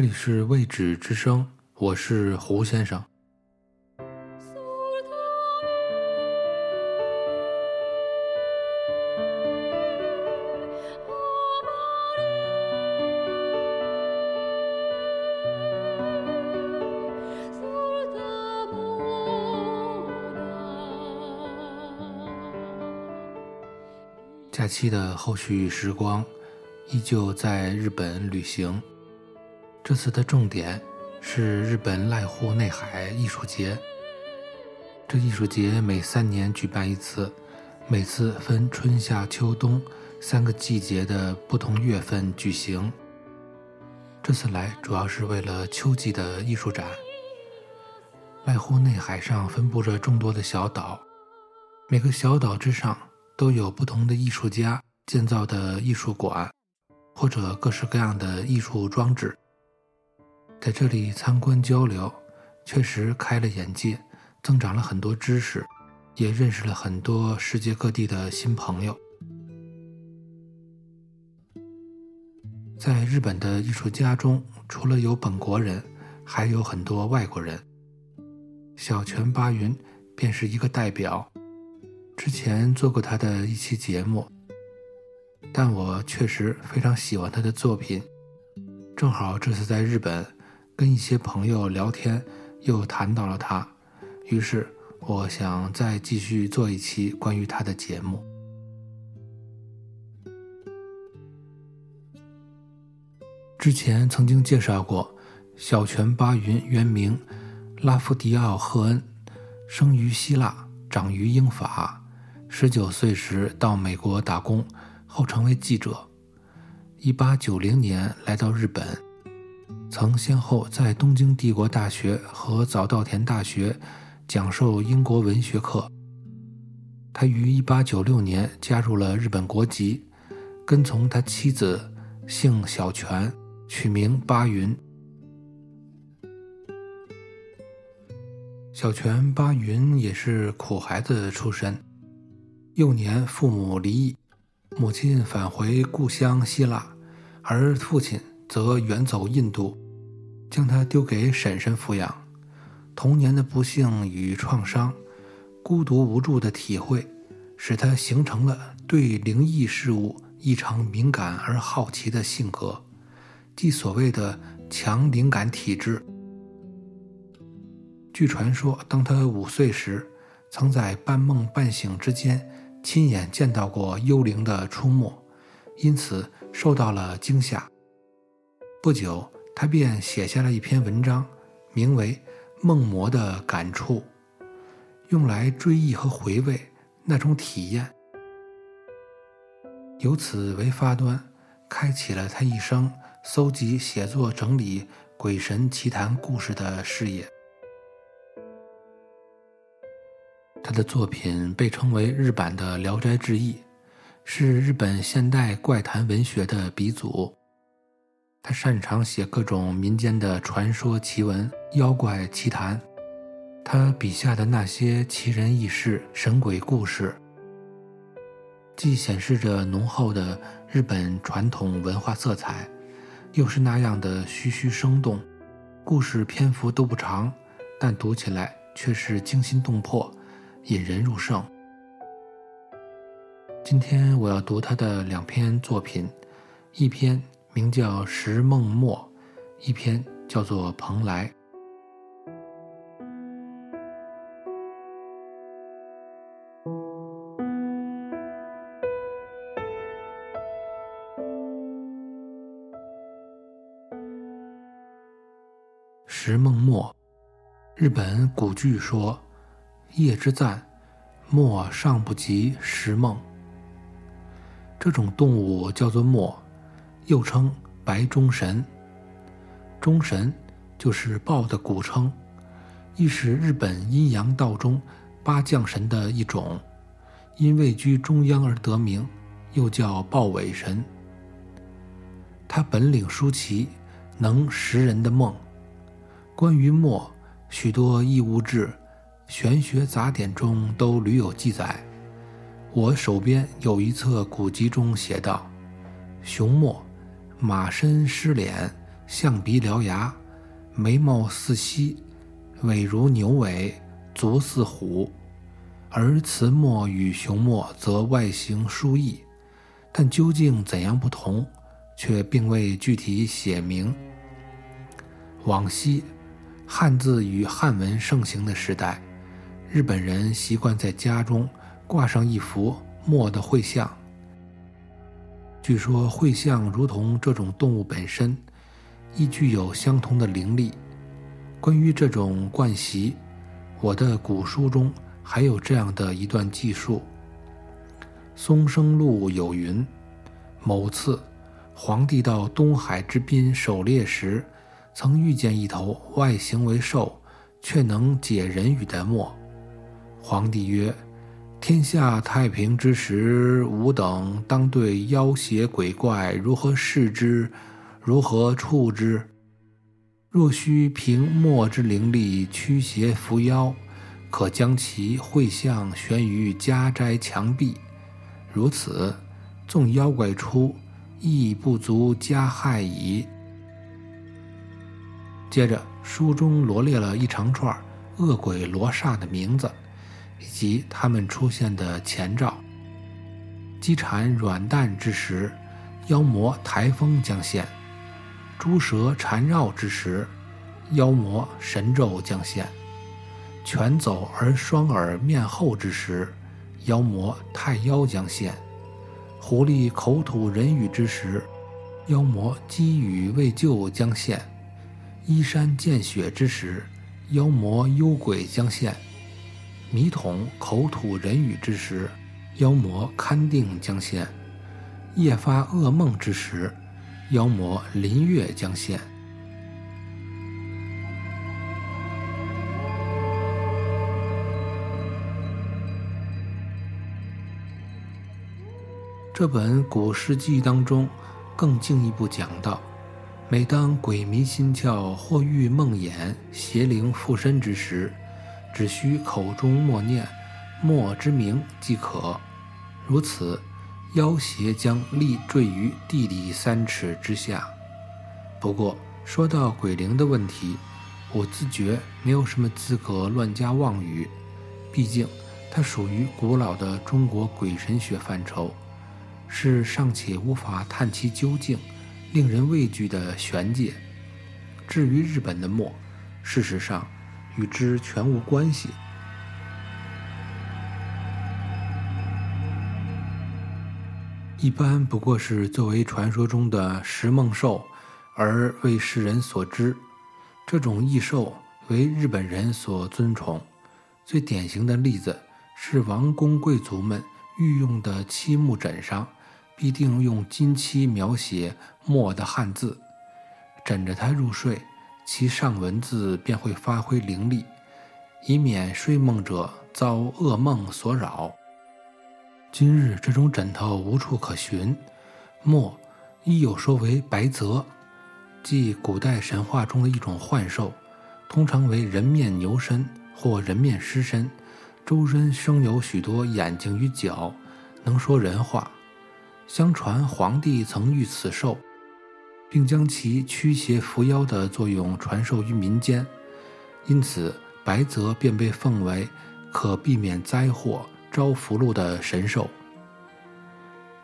这里是未止之声，我是胡先生。假期的后续时光，依旧在日本旅行。这次的重点是日本濑户内海艺术节。这艺术节每三年举办一次，每次分春夏秋冬三个季节的不同月份举行。这次来主要是为了秋季的艺术展。濑户内海上分布着众多的小岛，每个小岛之上。都有不同的艺术家建造的艺术馆，或者各式各样的艺术装置。在这里参观交流，确实开了眼界，增长了很多知识，也认识了很多世界各地的新朋友。在日本的艺术家中，除了有本国人，还有很多外国人。小泉八云便是一个代表。之前做过他的一期节目，但我确实非常喜欢他的作品。正好这次在日本跟一些朋友聊天，又谈到了他，于是我想再继续做一期关于他的节目。之前曾经介绍过，小泉八云原名拉夫迪奥·赫恩，生于希腊，长于英法。十九岁时到美国打工，后成为记者。一八九零年来到日本，曾先后在东京帝国大学和早稻田大学讲授英国文学课。他于一八九六年加入了日本国籍，跟从他妻子，姓小泉，取名八云。小泉八云也是苦孩子出身。幼年父母离异，母亲返回故乡希腊，而父亲则远走印度，将他丢给婶婶抚养。童年的不幸与创伤，孤独无助的体会，使他形成了对灵异事物异常敏感而好奇的性格，即所谓的强灵感体质。据传说，当他五岁时，曾在半梦半醒之间。亲眼见到过幽灵的出没，因此受到了惊吓。不久，他便写下了一篇文章，名为《梦魔的感触》，用来追忆和回味那种体验。由此为发端，开启了他一生搜集、写作、整理鬼神奇谈故事的事业。他的作品被称为日版的《聊斋志异》，是日本现代怪谈文学的鼻祖。他擅长写各种民间的传说奇闻、妖怪奇谈。他笔下的那些奇人异事、神鬼故事，既显示着浓厚的日本传统文化色彩，又是那样的栩栩生动。故事篇幅都不长，但读起来却是惊心动魄。引人入胜。今天我要读他的两篇作品，一篇名叫《石梦墨》，一篇叫做《蓬莱》。《石梦墨》，日本古剧说。夜之赞，墨尚不及石梦。这种动物叫做墨，又称白钟神。钟神就是豹的古称，亦是日本阴阳道中八将神的一种，因位居中央而得名，又叫豹尾神。他本领殊奇，能识人的梦。关于墨，许多异物志。玄学杂典中都屡有记载，我手边有一册古籍中写道：“熊墨，马身狮脸，象鼻獠牙，眉毛似犀，尾如牛尾，足似虎。而雌墨与雄墨则外形殊异，但究竟怎样不同，却并未具体写明。往昔，汉字与汉文盛行的时代，日本人习惯在家中挂上一幅墨的绘像。据说会像如同这种动物本身，亦具有相同的灵力。关于这种惯习，我的古书中。还有这样的一段记述：松生录有云，某次皇帝到东海之滨狩猎时，曾遇见一头外形为兽，却能解人语的墨。皇帝曰：“天下太平之时，吾等当对妖邪鬼怪如何视之，如何处之？若需凭墨之灵力驱邪伏妖。”可将其绘像悬于家宅墙壁，如此，纵妖怪出，亦不足加害矣。接着，书中罗列了一长串恶鬼罗刹的名字，以及他们出现的前兆：鸡产软蛋之时，妖魔台风将现；猪蛇缠绕之时，妖魔神咒将现。犬走而双耳面厚之时，妖魔太妖将现；狐狸口吐人语之时，妖魔积语未就将现；依山见雪之时，妖魔幽鬼将现；米桶口吐人语之时，妖魔勘定将现；夜发噩梦之时，妖魔临月将现。这本古诗记当中，更进一步讲到：每当鬼迷心窍或遇梦魇、邪灵附身之时，只需口中默念“墨”之名即可。如此，妖邪将立坠于地底三尺之下。不过，说到鬼灵的问题，我自觉没有什么资格乱加妄语，毕竟它属于古老的中国鬼神学范畴。是尚且无法探其究竟、令人畏惧的玄界。至于日本的墨，事实上与之全无关系。一般不过是作为传说中的食梦兽而为世人所知。这种异兽为日本人所尊崇。最典型的例子是王公贵族们御用的漆木枕上。必定用金漆描写墨的汉字，枕着它入睡，其上文字便会发挥灵力，以免睡梦者遭噩梦所扰。今日这种枕头无处可寻，墨亦有说为白泽，即古代神话中的一种幻兽，通常为人面牛身或人面狮身，周身生有许多眼睛与角，能说人话。相传皇帝曾遇此兽，并将其驱邪伏妖的作用传授于民间，因此白泽便被奉为可避免灾祸、招福禄的神兽。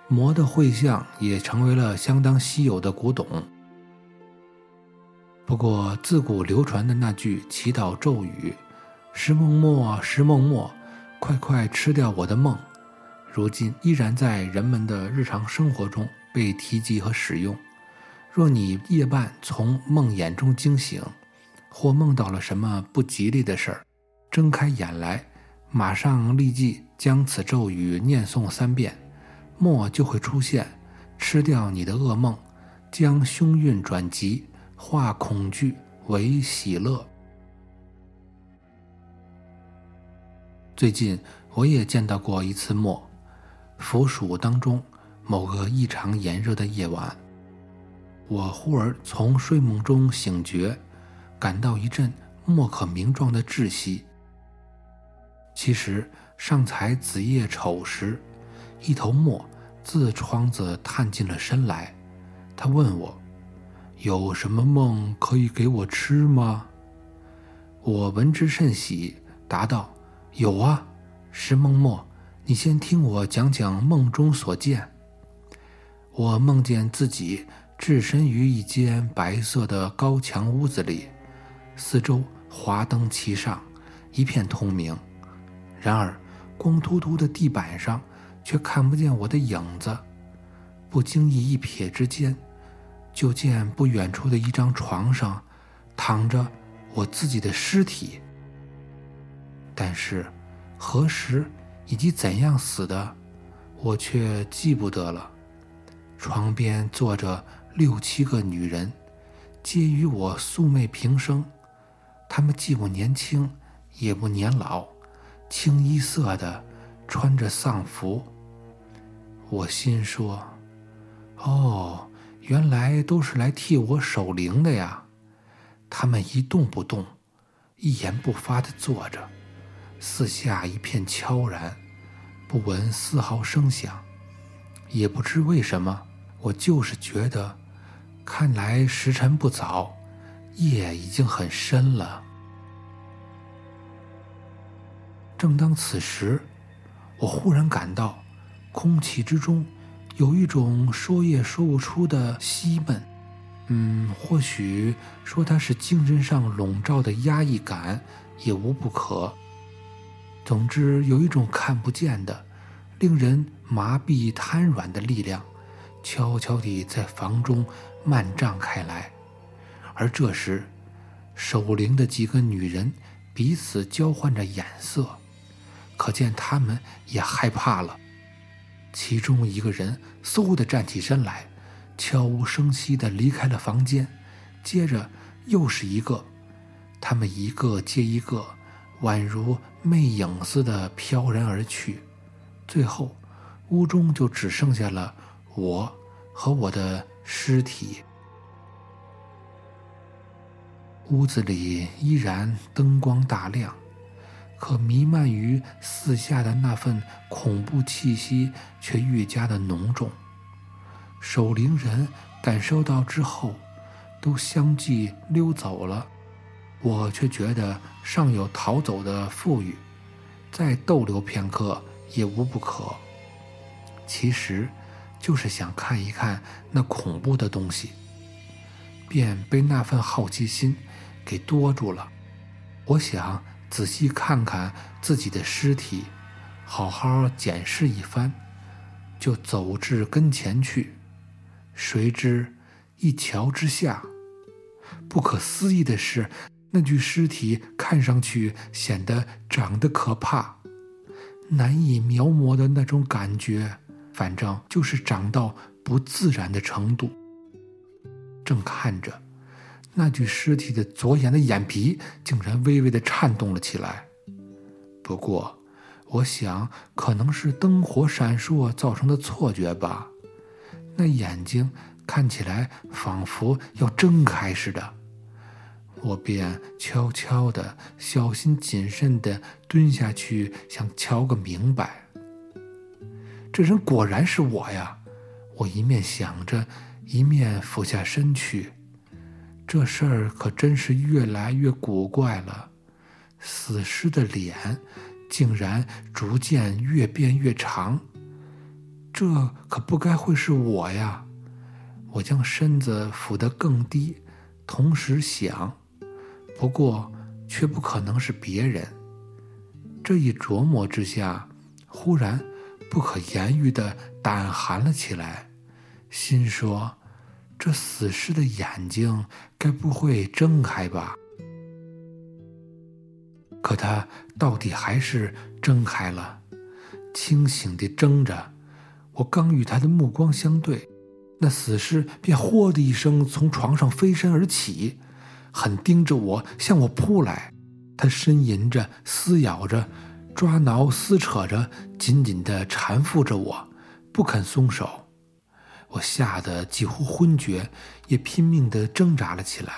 魔的绘像也成为了相当稀有的古董。不过，自古流传的那句祈祷咒语“石梦墨，石梦墨，快快吃掉我的梦”。如今依然在人们的日常生活中被提及和使用。若你夜半从梦魇中惊醒，或梦到了什么不吉利的事儿，睁开眼来，马上立即将此咒语念诵三遍，墨就会出现，吃掉你的噩梦，将凶运转吉，化恐惧为喜乐。最近我也见到过一次墨。伏暑当中，某个异常炎热的夜晚，我忽而从睡梦中醒觉，感到一阵莫可名状的窒息。其实尚才子夜丑时，一头墨自窗子探进了身来。他问我：“有什么梦可以给我吃吗？”我闻之甚喜，答道：“有啊，石梦墨，你先听我讲讲梦中所见。我梦见自己置身于一间白色的高墙屋子里，四周华灯齐上，一片通明。然而光秃秃的地板上却看不见我的影子。不经意一瞥之间，就见不远处的一张床上躺着。”我自己的尸体，但是何时以及怎样死的，我却记不得了。床边坐着六七个女人，皆与我素昧平生。她们既不年轻，也不年老，清一色的穿着丧服。我心说：“哦，原来都是来替我守灵的呀。”他们一动不动，一言不发地坐着，四下一片悄然，不闻丝毫声响。也不知为什么，我就是觉得，看来时辰不早，夜已经很深了。正当此时，我忽然感到，空气之中有一种说也说不出的息闷。嗯，或许说它是精神上笼罩的压抑感，也无不可。总之，有一种看不见的、令人麻痹瘫软的力量，悄悄地在房中漫胀开来。而这时，守灵的几个女人彼此交换着眼色，可见她们也害怕了。其中一个人嗖地站起身来。悄无声息地离开了房间，接着又是一个，他们一个接一个，宛如魅影似的飘然而去。最后，屋中就只剩下了我和我的尸体。屋子里依然灯光大亮，可弥漫于四下的那份恐怖气息却愈加的浓重。守灵人感受到之后，都相继溜走了，我却觉得尚有逃走的富裕，再逗留片刻也无不可。其实，就是想看一看那恐怖的东西，便被那份好奇心给多住了。我想仔细看看自己的尸体，好好检视一番，就走至跟前去。谁知，一瞧之下，不可思议的是，那具尸体看上去显得长得可怕，难以描摹的那种感觉，反正就是长到不自然的程度。正看着，那具尸体的左眼的眼皮竟然微微的颤动了起来。不过，我想可能是灯火闪烁造成的错觉吧。那眼睛看起来仿佛要睁开似的，我便悄悄的、小心谨慎的蹲下去，想瞧个明白。这人果然是我呀！我一面想着，一面俯下身去。这事儿可真是越来越古怪了。死尸的脸竟然逐渐越变越长。这可不该会是我呀！我将身子俯得更低，同时想，不过却不可能是别人。这一琢磨之下，忽然不可言喻的胆寒了起来，心说：这死尸的眼睛该不会睁开吧？可他到底还是睁开了，清醒地睁着。我刚与他的目光相对，那死尸便“嚯”的一声从床上飞身而起，狠盯着我向我扑来。他呻吟着、撕咬着、抓挠、撕扯着，紧紧地缠缚着我，不肯松手。我吓得几乎昏厥，也拼命地挣扎了起来。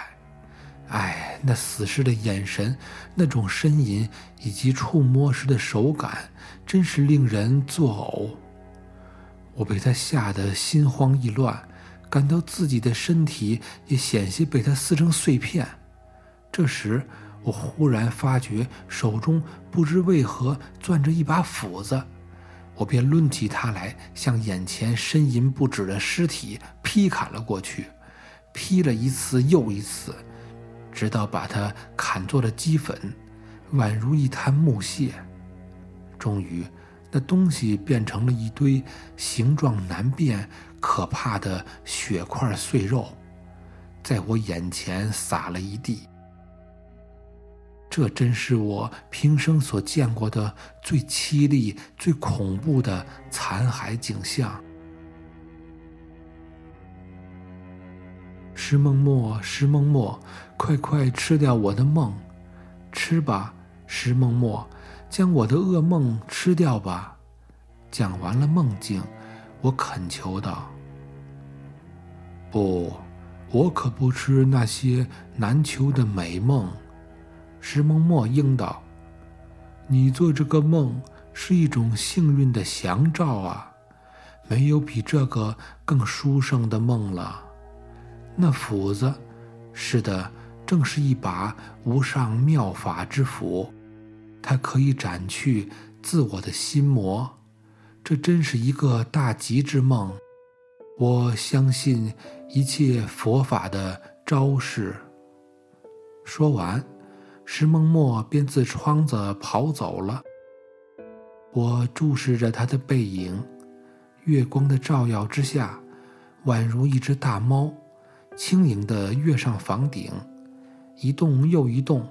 哎，那死尸的眼神，那种呻吟以及触摸时的手感，真是令人作呕。我被他吓得心慌意乱，感到自己的身体也险些被他撕成碎片。这时，我忽然发觉手中不知为何攥着一把斧子，我便抡起它来，向眼前呻吟不止的尸体劈砍了过去，劈了一次又一次，直到把它砍作了齑粉，宛如一滩木屑。终于。那东西变成了一堆形状难辨、可怕的血块碎肉，在我眼前撒了一地。这真是我平生所见过的最凄厉、最恐怖的残骸景象。石梦墨，石梦墨，快快吃掉我的梦，吃吧，石梦墨。将我的噩梦吃掉吧。讲完了梦境，我恳求道：“不，我可不吃那些难求的美梦。”石梦墨应道：“你做这个梦是一种幸运的祥兆啊，没有比这个更殊胜的梦了。那斧子，是的，正是一把无上妙法之斧。”它可以斩去自我的心魔，这真是一个大吉之梦。我相信一切佛法的招式。说完，石梦墨便自窗子跑走了。我注视着他的背影，月光的照耀之下，宛如一只大猫，轻盈地跃上房顶，一动又一动。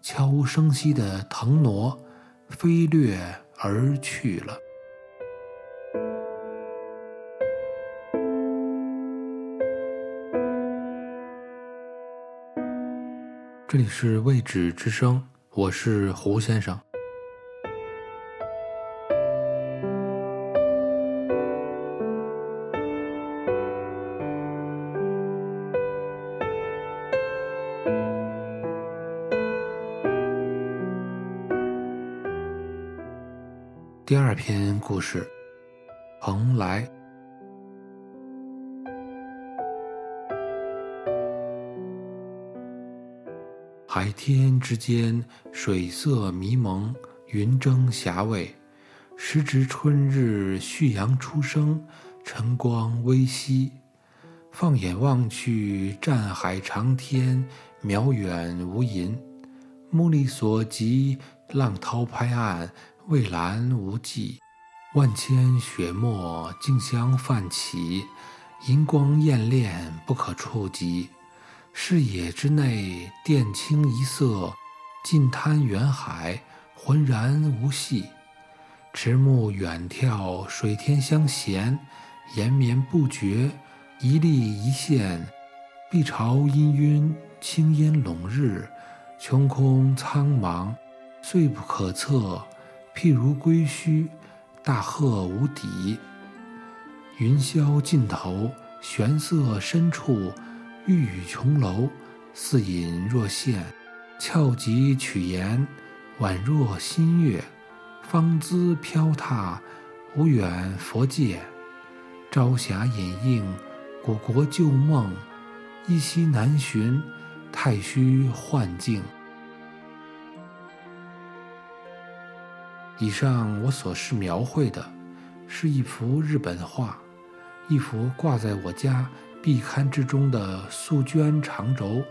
悄无声息的腾挪，飞掠而去了。这里是未止之声，我是胡先生。第二篇故事，蓬莱。海天之间，水色迷蒙，云蒸霞蔚。时值春日，旭阳初升，晨光微熹。放眼望去，战海长天，渺远无垠。目力所及，浪涛拍岸。蔚蓝无际，万千雪沫竞相泛起，银光艳炼，不可触及。视野之内，靛青一色，近滩远海，浑然无系。迟暮远眺，水天相衔，延绵不绝，一粒一线。碧潮氤氲，青烟笼日，穹空苍茫，遂不可测。譬如归墟，大壑无底，云霄尽头，玄色深处，玉宇琼楼，似隐若现，翘脊曲檐，宛若新月，芳姿飘踏，无远佛界，朝霞隐映，古国旧梦，依稀难寻，太虚幻境。以上我所示描绘的，是一幅日本画，一幅挂在我家壁龛之中的素绢长轴，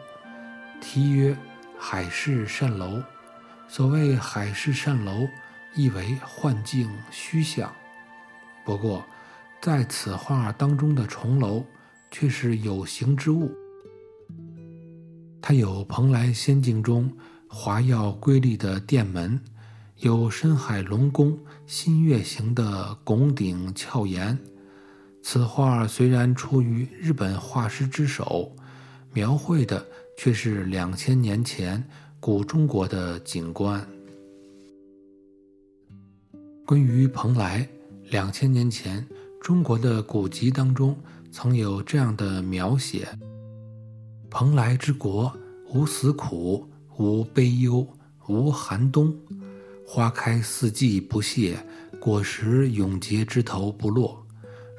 题曰《海市蜃楼》。所谓海市蜃楼，意为幻境虚像。不过，在此画当中的重楼，却是有形之物。它有蓬莱仙境中华耀瑰丽的殿门。有深海龙宫新月形的拱顶翘檐，此画虽然出于日本画师之手，描绘的却是两千年前古中国的景观。关于蓬莱，两千年前中国的古籍当中曾有这样的描写：蓬莱之国，无死苦，无悲忧，无寒冬。花开四季不谢，果实永结枝头不落。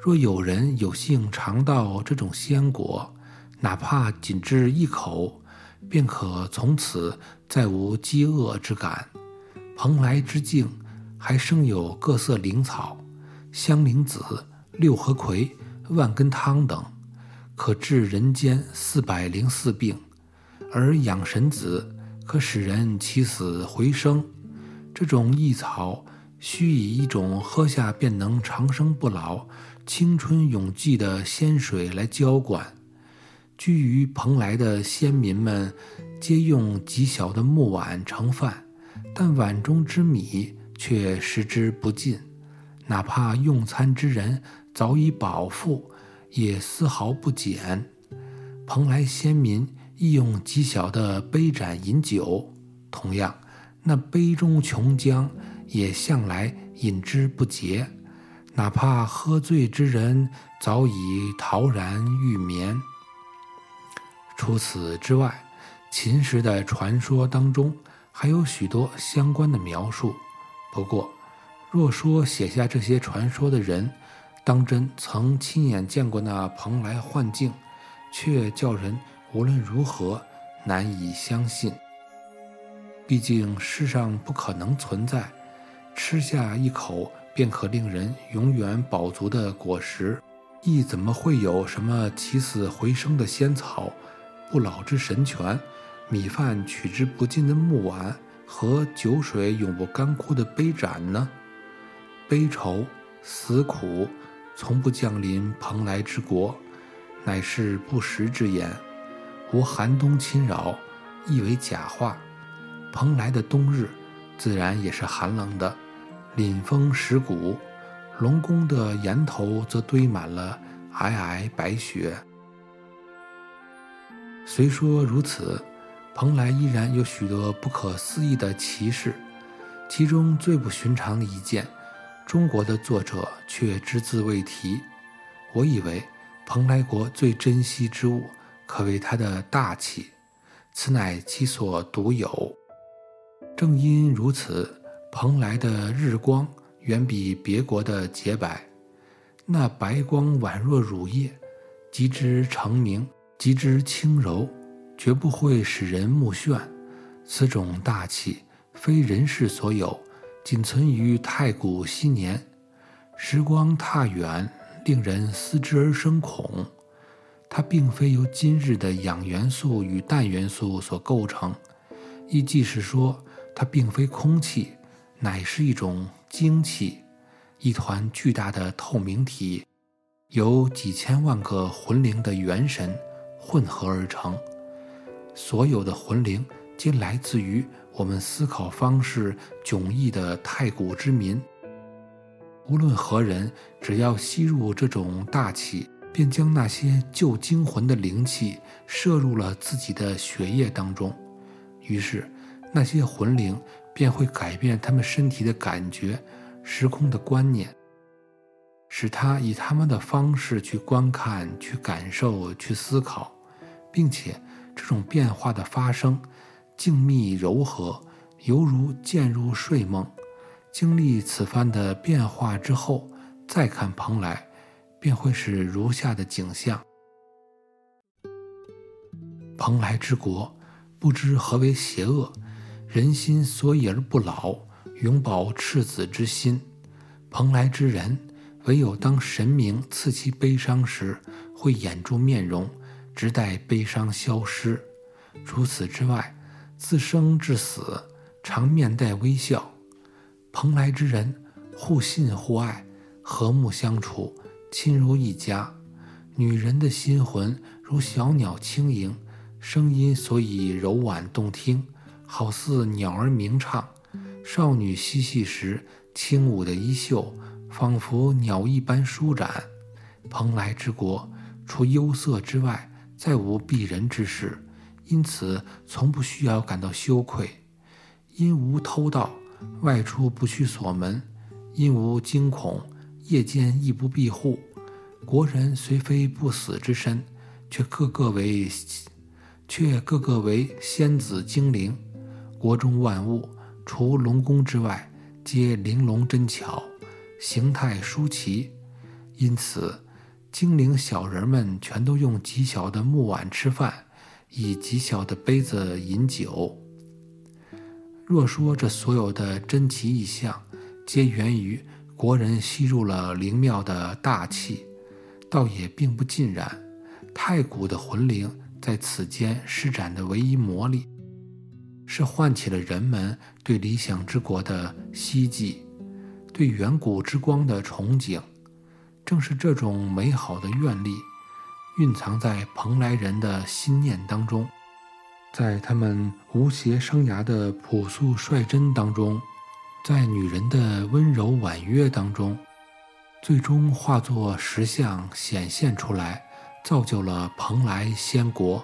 若有人有幸尝到这种鲜果，哪怕仅至一口，便可从此再无饥饿之感。蓬莱之境还生有各色灵草，香菱子、六合葵、万根汤等，可治人间四百零四病；而养神子可使人起死回生。这种异草，需以一种喝下便能长生不老。青春永继的仙水来浇灌，居于蓬莱的仙民们，皆用极小的木碗盛饭，但碗中之米却食之不尽。哪怕用餐之人早已饱腹，也丝毫不减。蓬莱仙民亦用极小的杯盏饮酒，同样，那杯中琼浆也向来饮之不竭。哪怕喝醉之人早已陶然欲眠。除此之外，秦时的传说当中还有许多相关的描述。不过，若说写下这些传说的人当真曾亲眼见过那蓬莱幻境，却叫人无论如何难以相信。毕竟世上不可能存在吃下一口。便可令人永远饱足的果实，亦怎么会有什么起死回生的仙草、不老之神泉、米饭取之不尽的木碗和酒水永不干枯的杯盏呢？悲愁、死苦，从不降临蓬莱之国，乃是不实之言。无寒冬侵扰，亦为假话。蓬莱的冬日，自然也是寒冷的。凛风蚀骨，龙宫的檐头则堆满了皑皑白雪。虽说如此，蓬莱依然有许多不可思议的奇事。其中最不寻常的一件，中国的作者却只字未提。我以为蓬莱国最珍惜之物，可谓它的大气，此乃其所独有。正因如此。蓬莱的日光远比别国的洁白，那白光宛若乳液，极之澄明，极之轻柔，绝不会使人目眩。此种大气非人世所有，仅存于太古昔年。时光踏远，令人思之而生恐。它并非由今日的氧元素与氮元素所构成，亦即是说，它并非空气。乃是一种精气，一团巨大的透明体，由几千万个魂灵的元神混合而成。所有的魂灵皆来自于我们思考方式迥异的太古之民。无论何人，只要吸入这种大气，便将那些旧精魂的灵气摄入了自己的血液当中。于是，那些魂灵。便会改变他们身体的感觉、时空的观念，使他以他们的方式去观看、去感受、去思考，并且这种变化的发生静谧柔和，犹如渐入睡梦。经历此番的变化之后，再看蓬莱，便会是如下的景象：蓬莱之国，不知何为邪恶。人心所以而不老，永葆赤子之心。蓬莱之人，唯有当神明赐其悲伤时，会掩住面容，直待悲伤消失。除此之外，自生至死，常面带微笑。蓬莱之人，互信互爱，和睦相处，亲如一家。女人的心魂如小鸟轻盈，声音所以柔婉动听。好似鸟儿鸣唱，少女嬉戏时轻舞的衣袖，仿佛鸟一般舒展。蓬莱之国，除忧色之外，再无避人之事，因此从不需要感到羞愧。因无偷盗，外出不需锁门；因无惊恐，夜间亦不闭户。国人虽非不死之身，却个个为，却个个为仙子精灵。国中万物，除龙宫之外，皆玲珑珍巧，形态殊奇。因此，精灵小人们全都用极小的木碗吃饭，以极小的杯子饮酒。若说这所有的珍奇异象，皆源于国人吸入了灵庙的大气，倒也并不尽然。太古的魂灵在此间施展的唯一魔力，是唤起了人们对理想之国的希冀，对远古之光的憧憬。正是这种美好的愿力，蕴藏在蓬莱人的心念当中，在他们无邪生涯的朴素率真当中，在女人的温柔婉约当中，最终化作石像显现出来，造就了蓬莱仙国。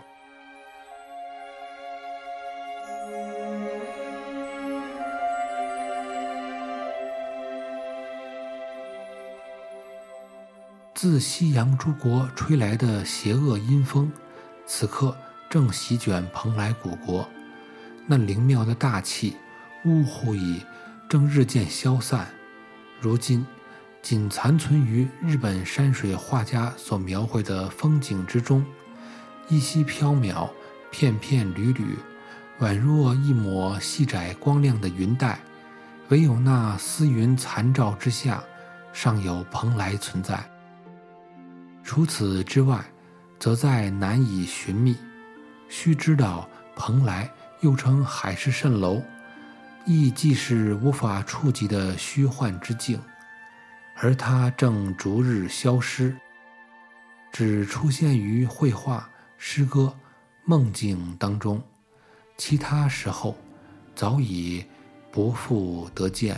自西洋诸国吹来的邪恶阴风，此刻正席卷蓬莱古国。那灵妙的大气，呜呼已正日渐消散。如今，仅残存于日本山水画家所描绘的风景之中，依稀飘渺，片片缕缕，宛若一抹细窄光亮的云带。唯有那丝云残照之下，尚有蓬莱存在。除此之外，则在难以寻觅。须知道，蓬莱又称海市蜃楼，亦既是无法触及的虚幻之境，而它正逐日消失，只出现于绘画、诗歌、梦境当中，其他时候早已不复得见。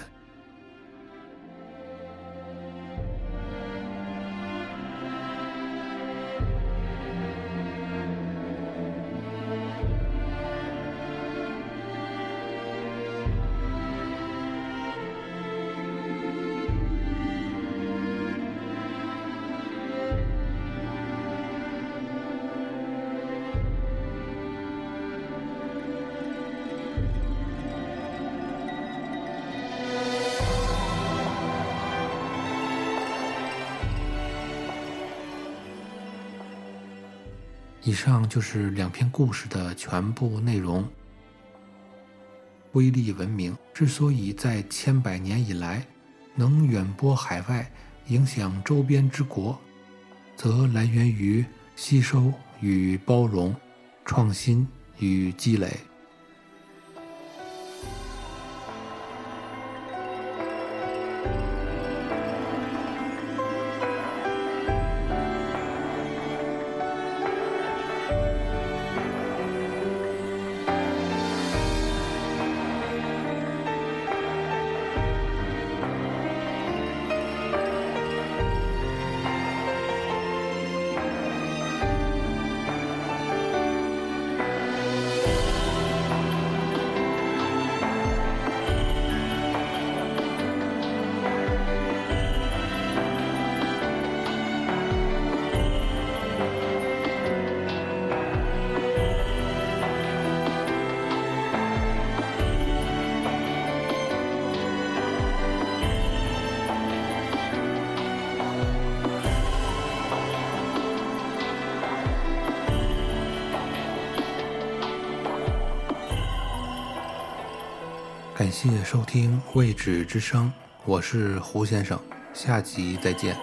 以上就是两篇故事的全部内容。威力文明之所以在千百年以来能远播海外，影响周边之国，则来源于吸收与包容、创新与积累。谢谢收听《未知之声》，我是胡先生，下集再见。